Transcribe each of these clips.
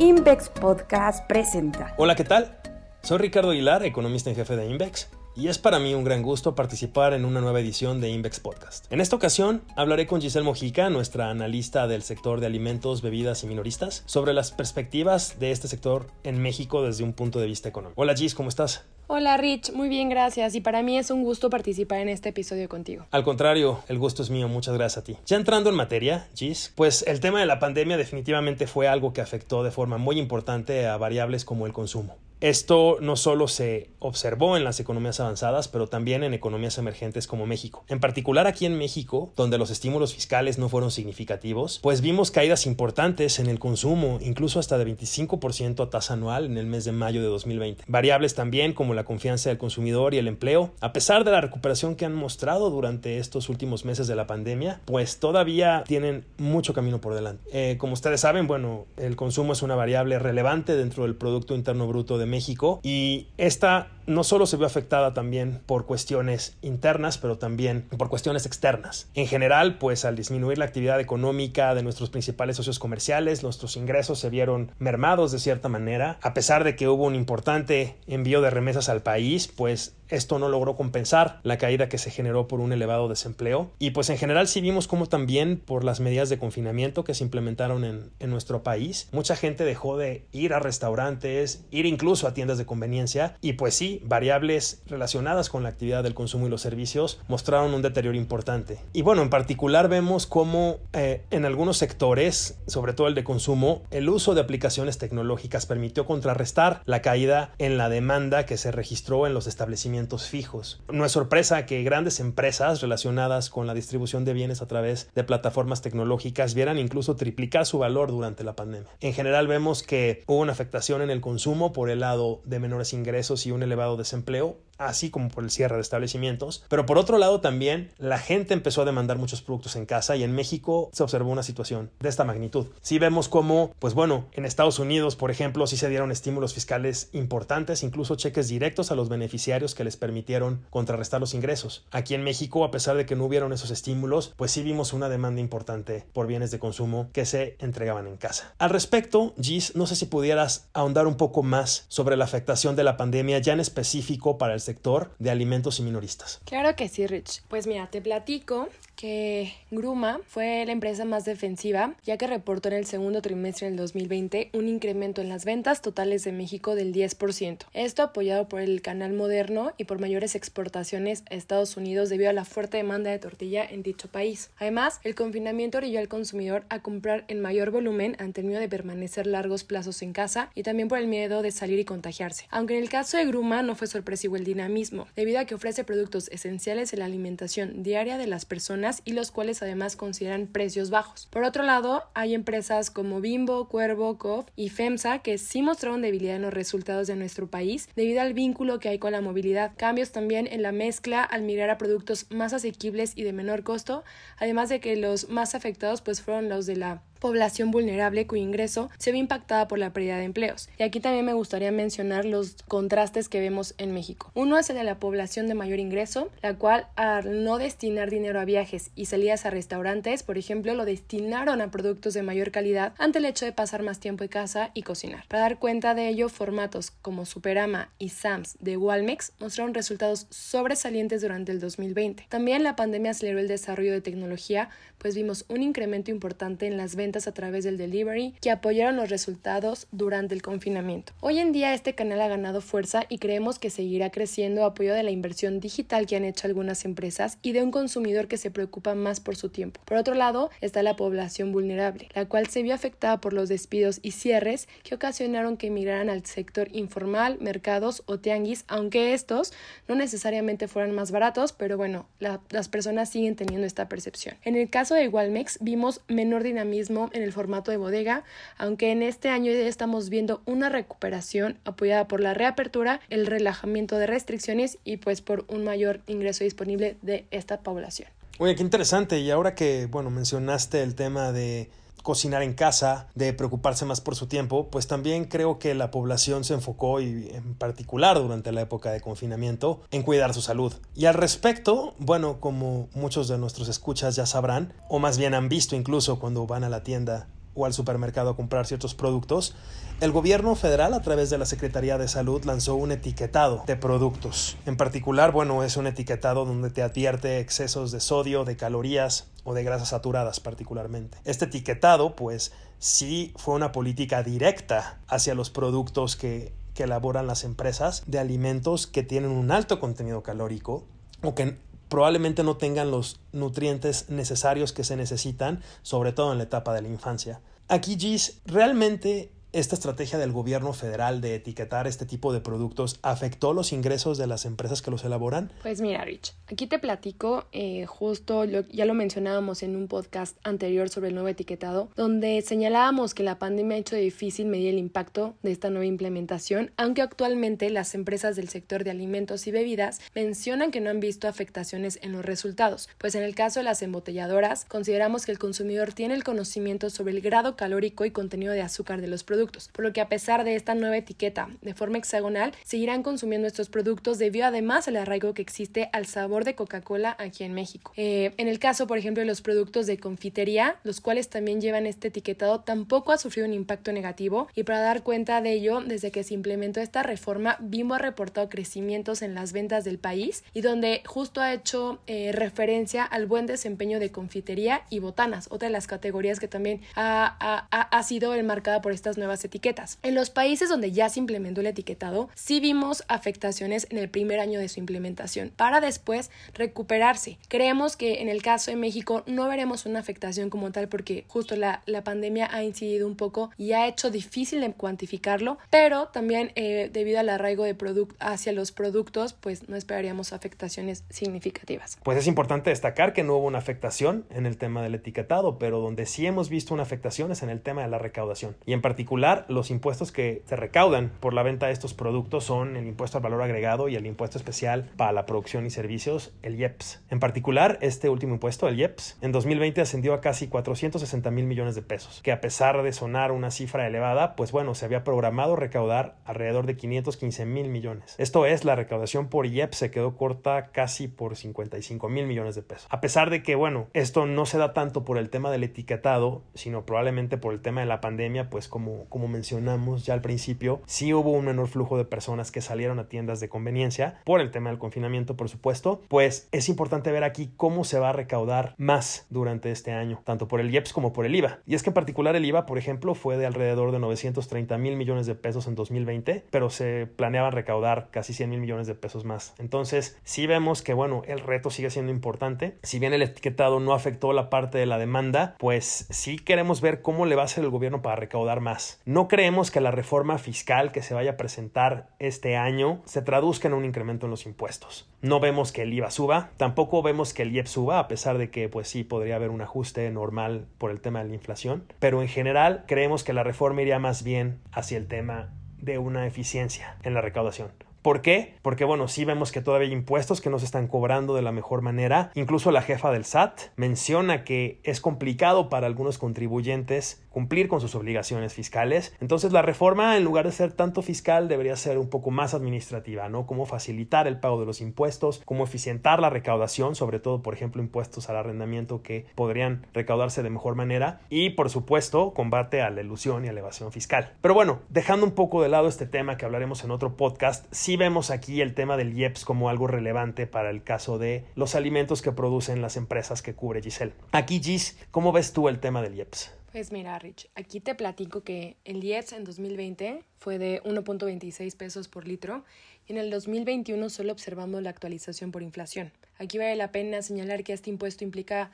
Invex Podcast presenta. Hola, ¿qué tal? Soy Ricardo Aguilar, economista en jefe de Invex, y es para mí un gran gusto participar en una nueva edición de Invex Podcast. En esta ocasión hablaré con Giselle Mojica, nuestra analista del sector de alimentos, bebidas y minoristas, sobre las perspectivas de este sector en México desde un punto de vista económico. Hola Gis, ¿cómo estás? Hola Rich, muy bien, gracias. Y para mí es un gusto participar en este episodio contigo. Al contrario, el gusto es mío, muchas gracias a ti. Ya entrando en materia, Gis, pues el tema de la pandemia definitivamente fue algo que afectó de forma muy importante a variables como el consumo. Esto no solo se observó en las economías avanzadas, pero también en economías emergentes como México. En particular aquí en México, donde los estímulos fiscales no fueron significativos, pues vimos caídas importantes en el consumo, incluso hasta de 25% a tasa anual en el mes de mayo de 2020. Variables también como la confianza del consumidor y el empleo, a pesar de la recuperación que han mostrado durante estos últimos meses de la pandemia, pues todavía tienen mucho camino por delante. Eh, como ustedes saben, bueno, el consumo es una variable relevante dentro del Producto Interno Bruto de México. Y esta no solo se vio afectada también por cuestiones internas, pero también por cuestiones externas. En general, pues al disminuir la actividad económica de nuestros principales socios comerciales, nuestros ingresos se vieron mermados de cierta manera. A pesar de que hubo un importante envío de remesas al país, pues esto no logró compensar la caída que se generó por un elevado desempleo. Y pues en general sí vimos como también por las medidas de confinamiento que se implementaron en, en nuestro país, mucha gente dejó de ir a restaurantes, ir incluso a tiendas de conveniencia y pues sí, variables relacionadas con la actividad del consumo y los servicios mostraron un deterioro importante. Y bueno, en particular vemos cómo eh, en algunos sectores, sobre todo el de consumo, el uso de aplicaciones tecnológicas permitió contrarrestar la caída en la demanda que se registró en los establecimientos fijos. No es sorpresa que grandes empresas relacionadas con la distribución de bienes a través de plataformas tecnológicas vieran incluso triplicar su valor durante la pandemia. En general vemos que hubo una afectación en el consumo por el lado de menores ingresos y un elevado desempleo así como por el cierre de establecimientos. Pero por otro lado también la gente empezó a demandar muchos productos en casa y en México se observó una situación de esta magnitud. Si vemos cómo, pues bueno, en Estados Unidos, por ejemplo, sí se dieron estímulos fiscales importantes, incluso cheques directos a los beneficiarios que les permitieron contrarrestar los ingresos. Aquí en México, a pesar de que no hubieron esos estímulos, pues sí vimos una demanda importante por bienes de consumo que se entregaban en casa. Al respecto, Gis, no sé si pudieras ahondar un poco más sobre la afectación de la pandemia ya en específico para el sector de alimentos y minoristas. Claro que sí, Rich. Pues mira, te platico que Gruma fue la empresa más defensiva, ya que reportó en el segundo trimestre del 2020 un incremento en las ventas totales de México del 10%. Esto apoyado por el canal moderno y por mayores exportaciones a Estados Unidos debido a la fuerte demanda de tortilla en dicho país. Además, el confinamiento orilló al consumidor a comprar en mayor volumen ante el miedo de permanecer largos plazos en casa y también por el miedo de salir y contagiarse. Aunque en el caso de Gruma no fue sorpresivo el dinamismo, debido a que ofrece productos esenciales en la alimentación diaria de las personas y los cuales además consideran precios bajos. Por otro lado, hay empresas como Bimbo, Cuervo, COF y FEMSA que sí mostraron debilidad en los resultados de nuestro país debido al vínculo que hay con la movilidad. Cambios también en la mezcla al migrar a productos más asequibles y de menor costo, además de que los más afectados pues fueron los de la población vulnerable cuyo ingreso se ve impactada por la pérdida de empleos. Y aquí también me gustaría mencionar los contrastes que vemos en México. Uno es el de la población de mayor ingreso, la cual al no destinar dinero a viajes y salidas a restaurantes, por ejemplo, lo destinaron a productos de mayor calidad ante el hecho de pasar más tiempo en casa y cocinar. Para dar cuenta de ello, formatos como Superama y Sams de Walmex mostraron resultados sobresalientes durante el 2020. También la pandemia aceleró el desarrollo de tecnología, pues vimos un incremento importante en las ventas a través del delivery que apoyaron los resultados durante el confinamiento. Hoy en día este canal ha ganado fuerza y creemos que seguirá creciendo a apoyo de la inversión digital que han hecho algunas empresas y de un consumidor que se preocupa más por su tiempo. Por otro lado está la población vulnerable, la cual se vio afectada por los despidos y cierres que ocasionaron que emigraran al sector informal, mercados o tianguis, aunque estos no necesariamente fueran más baratos, pero bueno, las personas siguen teniendo esta percepción. En el caso de Walmex vimos menor dinamismo en el formato de bodega, aunque en este año ya estamos viendo una recuperación apoyada por la reapertura, el relajamiento de restricciones y pues por un mayor ingreso disponible de esta población. Oye, qué interesante. Y ahora que, bueno, mencionaste el tema de cocinar en casa, de preocuparse más por su tiempo, pues también creo que la población se enfocó, y en particular durante la época de confinamiento, en cuidar su salud. Y al respecto, bueno, como muchos de nuestros escuchas ya sabrán, o más bien han visto incluso cuando van a la tienda o al supermercado a comprar ciertos productos, el gobierno federal a través de la Secretaría de Salud lanzó un etiquetado de productos. En particular, bueno, es un etiquetado donde te advierte excesos de sodio, de calorías o de grasas saturadas particularmente. Este etiquetado, pues, sí fue una política directa hacia los productos que, que elaboran las empresas de alimentos que tienen un alto contenido calórico o que probablemente no tengan los nutrientes necesarios que se necesitan, sobre todo en la etapa de la infancia. Aquí, Gis, realmente esta estrategia del gobierno federal de etiquetar este tipo de productos afectó los ingresos de las empresas que los elaboran? Pues mira, Rich, aquí te platico, eh, justo ya lo mencionábamos en un podcast anterior sobre el nuevo etiquetado, donde señalábamos que la pandemia ha hecho difícil medir el impacto de esta nueva implementación, aunque actualmente las empresas del sector de alimentos y bebidas mencionan que no han visto afectaciones en los resultados, pues en el caso de las embotelladoras, consideramos que el consumidor tiene el conocimiento sobre el grado calórico y contenido de azúcar de los productos por lo que a pesar de esta nueva etiqueta de forma hexagonal, seguirán consumiendo estos productos debido además al arraigo que existe al sabor de Coca-Cola aquí en México. Eh, en el caso, por ejemplo, de los productos de confitería, los cuales también llevan este etiquetado, tampoco ha sufrido un impacto negativo y para dar cuenta de ello, desde que se implementó esta reforma, Bimbo ha reportado crecimientos en las ventas del país y donde justo ha hecho eh, referencia al buen desempeño de confitería y botanas, otra de las categorías que también ha, ha, ha sido enmarcada por estas nuevas etiquetas. En los países donde ya se implementó el etiquetado, sí vimos afectaciones en el primer año de su implementación, para después recuperarse. Creemos que en el caso de México no veremos una afectación como tal porque justo la, pandemia ha incidido un poco y ha hecho difícil de cuantificarlo, pero también eh, debido al arraigo de hacia los productos, pues no esperaríamos afectaciones significativas. Pues es importante destacar que no hubo una afectación en el tema del etiquetado, pero donde sí hemos visto una afectación es en el tema de la recaudación y en particular los impuestos que se recaudan por la venta de estos productos son el impuesto al valor agregado y el impuesto especial para la producción y servicios, el IEPS. En particular, este último impuesto, el IEPS, en 2020 ascendió a casi 460 mil millones de pesos, que a pesar de sonar una cifra elevada, pues bueno, se había programado recaudar alrededor de 515 mil millones. Esto es, la recaudación por IEPS se quedó corta casi por 55 mil millones de pesos. A pesar de que, bueno, esto no se da tanto por el tema del etiquetado, sino probablemente por el tema de la pandemia, pues como como mencionamos ya al principio, sí hubo un menor flujo de personas que salieron a tiendas de conveniencia por el tema del confinamiento, por supuesto, pues es importante ver aquí cómo se va a recaudar más durante este año, tanto por el IEPS como por el IVA. Y es que en particular el IVA, por ejemplo, fue de alrededor de 930 mil millones de pesos en 2020, pero se planeaban recaudar casi 100 mil millones de pesos más. Entonces, sí vemos que, bueno, el reto sigue siendo importante. Si bien el etiquetado no afectó la parte de la demanda, pues sí queremos ver cómo le va a hacer el gobierno para recaudar más. No creemos que la reforma fiscal que se vaya a presentar este año se traduzca en un incremento en los impuestos. No vemos que el IVA suba, tampoco vemos que el IEP suba, a pesar de que pues sí podría haber un ajuste normal por el tema de la inflación, pero en general creemos que la reforma iría más bien hacia el tema de una eficiencia en la recaudación. ¿Por qué? Porque bueno, sí vemos que todavía hay impuestos que no se están cobrando de la mejor manera. Incluso la jefa del SAT menciona que es complicado para algunos contribuyentes cumplir con sus obligaciones fiscales. Entonces la reforma, en lugar de ser tanto fiscal, debería ser un poco más administrativa, ¿no? Cómo facilitar el pago de los impuestos, cómo eficientar la recaudación, sobre todo, por ejemplo, impuestos al arrendamiento que podrían recaudarse de mejor manera y, por supuesto, combate a la ilusión y a la evasión fiscal. Pero bueno, dejando un poco de lado este tema que hablaremos en otro podcast, sí vemos aquí el tema del IEPS como algo relevante para el caso de los alimentos que producen las empresas que cubre Giselle. Aquí, Gis, ¿cómo ves tú el tema del IEPS? Pues mira, Rich, aquí te platico que el IEPS en 2020 fue de 1.26 pesos por litro y en el 2021 solo observamos la actualización por inflación. Aquí vale la pena señalar que este impuesto implica,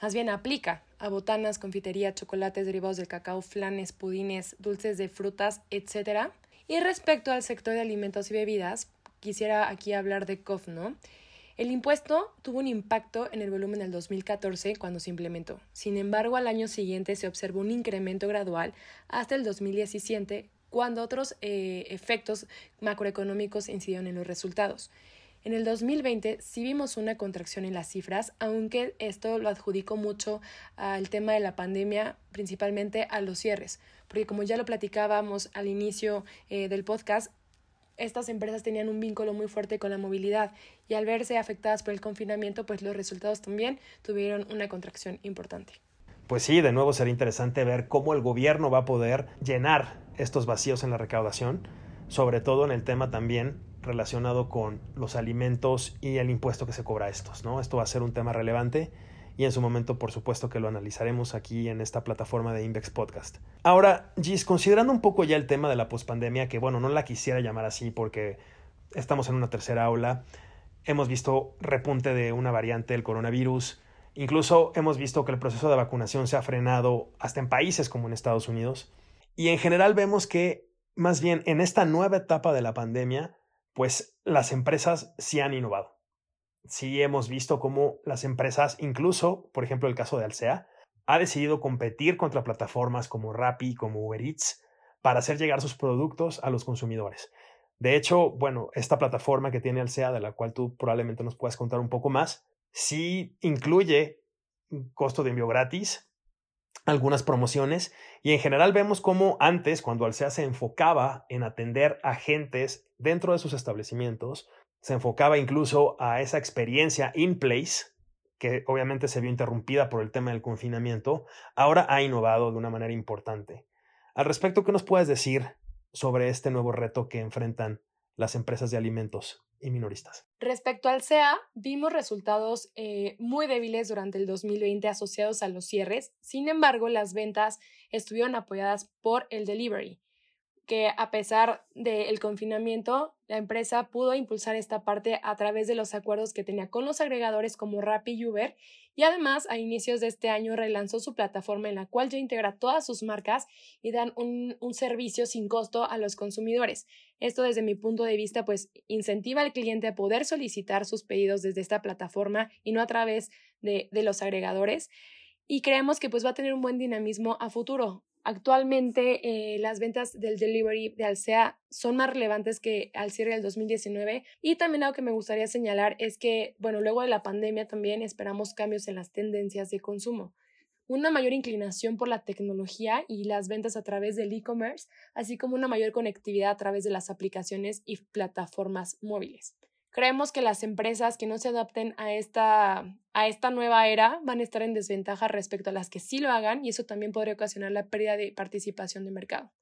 más bien aplica a botanas, confitería, chocolates derivados del cacao, flanes, pudines, dulces de frutas, etc. Y respecto al sector de alimentos y bebidas, quisiera aquí hablar de COF, ¿no? El impuesto tuvo un impacto en el volumen del 2014 cuando se implementó. Sin embargo, al año siguiente se observó un incremento gradual hasta el 2017 cuando otros eh, efectos macroeconómicos incidieron en los resultados. En el 2020 sí vimos una contracción en las cifras, aunque esto lo adjudicó mucho al tema de la pandemia, principalmente a los cierres, porque como ya lo platicábamos al inicio eh, del podcast, estas empresas tenían un vínculo muy fuerte con la movilidad y al verse afectadas por el confinamiento, pues los resultados también tuvieron una contracción importante. Pues sí, de nuevo será interesante ver cómo el gobierno va a poder llenar estos vacíos en la recaudación, sobre todo en el tema también relacionado con los alimentos y el impuesto que se cobra a estos, ¿no? Esto va a ser un tema relevante y en su momento por supuesto que lo analizaremos aquí en esta plataforma de Index Podcast. Ahora, Gis, considerando un poco ya el tema de la pospandemia, que bueno, no la quisiera llamar así porque estamos en una tercera ola, hemos visto repunte de una variante del coronavirus, Incluso hemos visto que el proceso de vacunación se ha frenado hasta en países como en Estados Unidos. Y en general vemos que más bien en esta nueva etapa de la pandemia, pues las empresas sí han innovado. Sí hemos visto cómo las empresas, incluso, por ejemplo, el caso de Alsea, ha decidido competir contra plataformas como Rappi, como Uber Eats, para hacer llegar sus productos a los consumidores. De hecho, bueno, esta plataforma que tiene Alsea, de la cual tú probablemente nos puedas contar un poco más, sí incluye costo de envío gratis, algunas promociones y en general vemos cómo antes, cuando Alsea se enfocaba en atender a agentes dentro de sus establecimientos, se enfocaba incluso a esa experiencia in place, que obviamente se vio interrumpida por el tema del confinamiento, ahora ha innovado de una manera importante. Al respecto, ¿qué nos puedes decir sobre este nuevo reto que enfrentan las empresas de alimentos y minoristas. Respecto al SEA, vimos resultados eh, muy débiles durante el 2020 asociados a los cierres. Sin embargo, las ventas estuvieron apoyadas por el delivery, que a pesar del confinamiento, la empresa pudo impulsar esta parte a través de los acuerdos que tenía con los agregadores como Rappi y Uber y además a inicios de este año relanzó su plataforma en la cual ya integra todas sus marcas y dan un, servicio sin costo a los consumidores. Esto desde mi punto de vista pues incentiva al cliente a poder solicitar sus pedidos desde esta plataforma y no a través de, de los agregadores y creemos que pues va a tener un buen dinamismo a futuro. Actualmente eh, las ventas del delivery de Alsea son más relevantes que al cierre del 2019 y también algo que me gustaría señalar es que, bueno, luego de la pandemia también esperamos cambios en las tendencias de consumo, una mayor inclinación por la tecnología y las ventas a través del e-commerce, así como una mayor conectividad a través de las aplicaciones y plataformas móviles. Creemos que las empresas que no se adapten a esta, a esta nueva era van a estar en desventaja respecto a las que sí lo hagan y eso también podría ocasionar la pérdida de participación de mercado.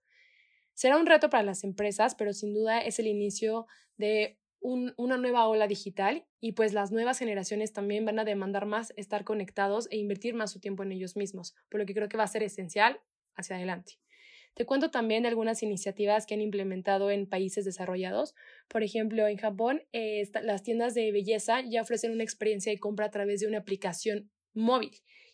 Será un reto para las empresas, pero sin duda es el inicio de una nueva ola digital y pues las nuevas generaciones también van a demandar más estar conectados e invertir más su tiempo en ellos mismos, por lo que creo que va a ser esencial hacia adelante. Te cuento también de algunas iniciativas que han implementado en países desarrollados. Por ejemplo, en Japón, eh, las tiendas de belleza ya ofrecen una experiencia de compra a través de una aplicación móvil.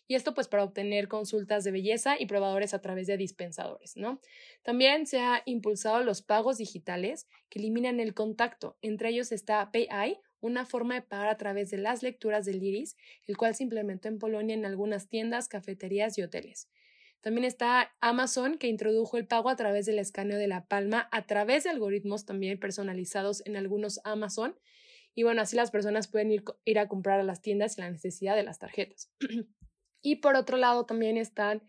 Y esto pues para obtener consultas de belleza y probadores a través de dispensadores, ¿no? También se ha impulsado los pagos digitales que eliminan el contacto. Entre ellos está PayEye, una forma de pagar a través de las lecturas del iris, el cual se implementó en Polonia en algunas tiendas, cafeterías y hoteles. También está Amazon, que introdujo el pago a través del escaneo de la palma, a través de algoritmos también personalizados en algunos Amazon. Y bueno, así las personas pueden ir, ir a comprar a las tiendas sin la necesidad de las tarjetas. y por otro lado también están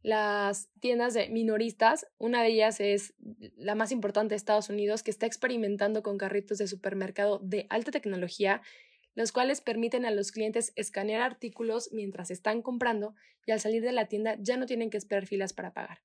las tiendas de minoristas. Una de ellas es la más importante de Estados Unidos, que está experimentando con carritos de supermercado de alta tecnología los cuales permiten a los clientes escanear artículos mientras están comprando y al salir de la tienda ya no tienen que esperar filas para pagar.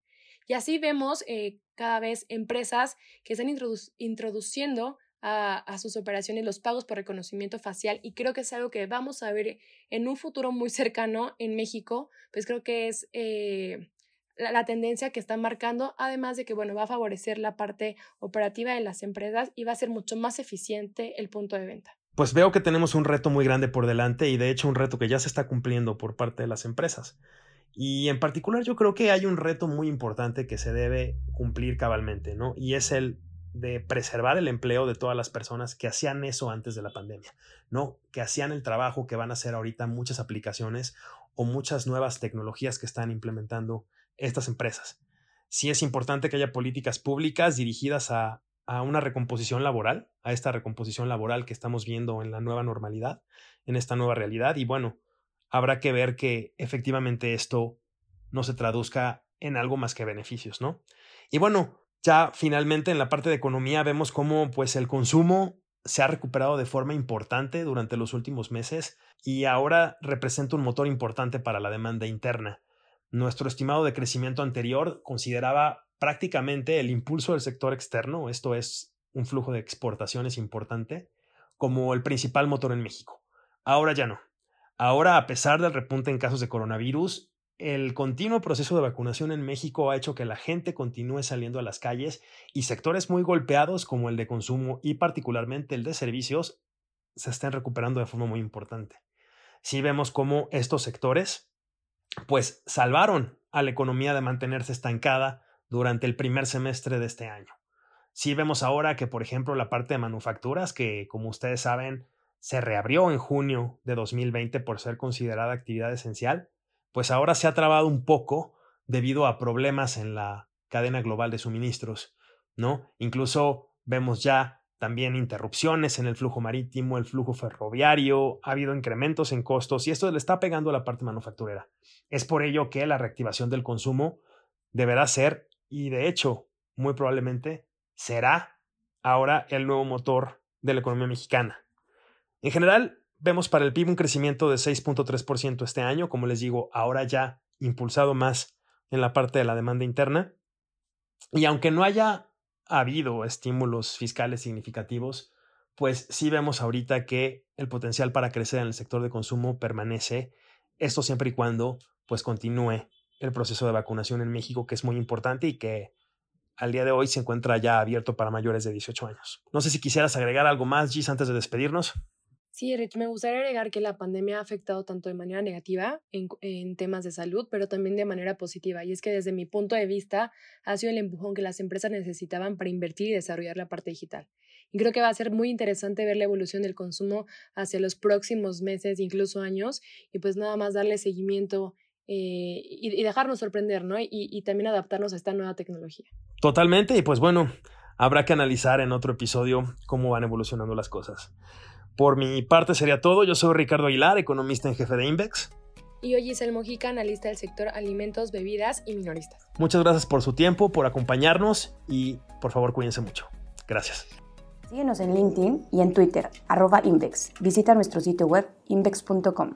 Y así vemos eh, cada vez empresas que están introduciendo a, sus operaciones los pagos por reconocimiento facial y creo que es algo que vamos a ver en un futuro muy cercano en México, pues creo que es eh, la, la, tendencia que están marcando, además de que, bueno, va a favorecer la parte operativa de las empresas y va a ser mucho más eficiente el punto de venta pues veo que tenemos un reto muy grande por delante y de hecho un reto que ya se está cumpliendo por parte de las empresas. Y en particular yo creo que hay un reto muy importante que se debe cumplir cabalmente, ¿no? Y es el de preservar el empleo de todas las personas que hacían eso antes de la pandemia, ¿no? Que hacían el trabajo que van a hacer ahorita muchas aplicaciones o muchas nuevas tecnologías que están implementando estas empresas. Sí es importante que haya políticas públicas dirigidas a a una recomposición laboral, a esta recomposición laboral que estamos viendo en la nueva normalidad, en esta nueva realidad. Y bueno, habrá que ver que efectivamente esto no se traduzca en algo más que beneficios, ¿no? Y bueno, ya finalmente en la parte de economía vemos cómo pues el consumo se ha recuperado de forma importante durante los últimos meses y ahora representa un motor importante para la demanda interna. Nuestro estimado de crecimiento anterior consideraba prácticamente el impulso del sector externo, esto es un flujo de exportaciones importante, como el principal motor en México. Ahora ya no. Ahora, a pesar del repunte en casos de coronavirus, el continuo proceso de vacunación en México ha hecho que la gente continúe saliendo a las calles y sectores muy golpeados como el de consumo y particularmente el de servicios se estén recuperando de forma muy importante. Si vemos cómo estos sectores pues salvaron a la economía de mantenerse estancada durante el primer semestre de este año. Si vemos ahora que, por ejemplo, la parte de manufacturas, que como ustedes saben, se reabrió en junio de 2020 por ser considerada actividad esencial, pues ahora se ha trabado un poco debido a problemas en la cadena global de suministros, ¿no? Incluso vemos ya también interrupciones en el flujo marítimo, el flujo ferroviario, ha habido incrementos en costos y esto le está pegando a la parte manufacturera. Es por ello que la reactivación del consumo deberá ser, y de hecho, muy probablemente será ahora el nuevo motor de la economía mexicana. En general, vemos para el PIB un crecimiento de 6.3% este año, como les digo, ahora ya impulsado más en la parte de la demanda interna. Y aunque no haya habido estímulos fiscales significativos, pues sí vemos ahorita que el potencial para crecer en el sector de consumo permanece, esto siempre y cuando pues continúe el proceso de vacunación en México, que es muy importante y que al día de hoy se encuentra ya abierto para mayores de 18 años. No sé si quisieras agregar algo más, Gis, antes de despedirnos. Sí, Rich, me gustaría agregar que la pandemia ha afectado tanto de manera negativa en, temas de salud, pero también de manera positiva. Y es que desde mi punto de vista ha sido el empujón que las empresas necesitaban para invertir y desarrollar la parte digital. Y creo que va a ser muy interesante ver la evolución del consumo hacia los próximos meses, incluso años, y pues nada más darle seguimiento eh, y, dejarnos sorprender, ¿no? Y, y también adaptarnos a esta nueva tecnología. Totalmente, y pues bueno, habrá que analizar en otro episodio cómo van evolucionando las cosas. Por mi parte sería todo. Yo soy Ricardo Aguilar, economista en jefe de Invex. Y hoy es el Mojica, analista del sector alimentos, bebidas y minoristas. Muchas gracias por su tiempo, por acompañarnos y por favor cuídense mucho. Gracias. Síguenos en LinkedIn y en Twitter, arroba Invex. Visita nuestro sitio web invex.com.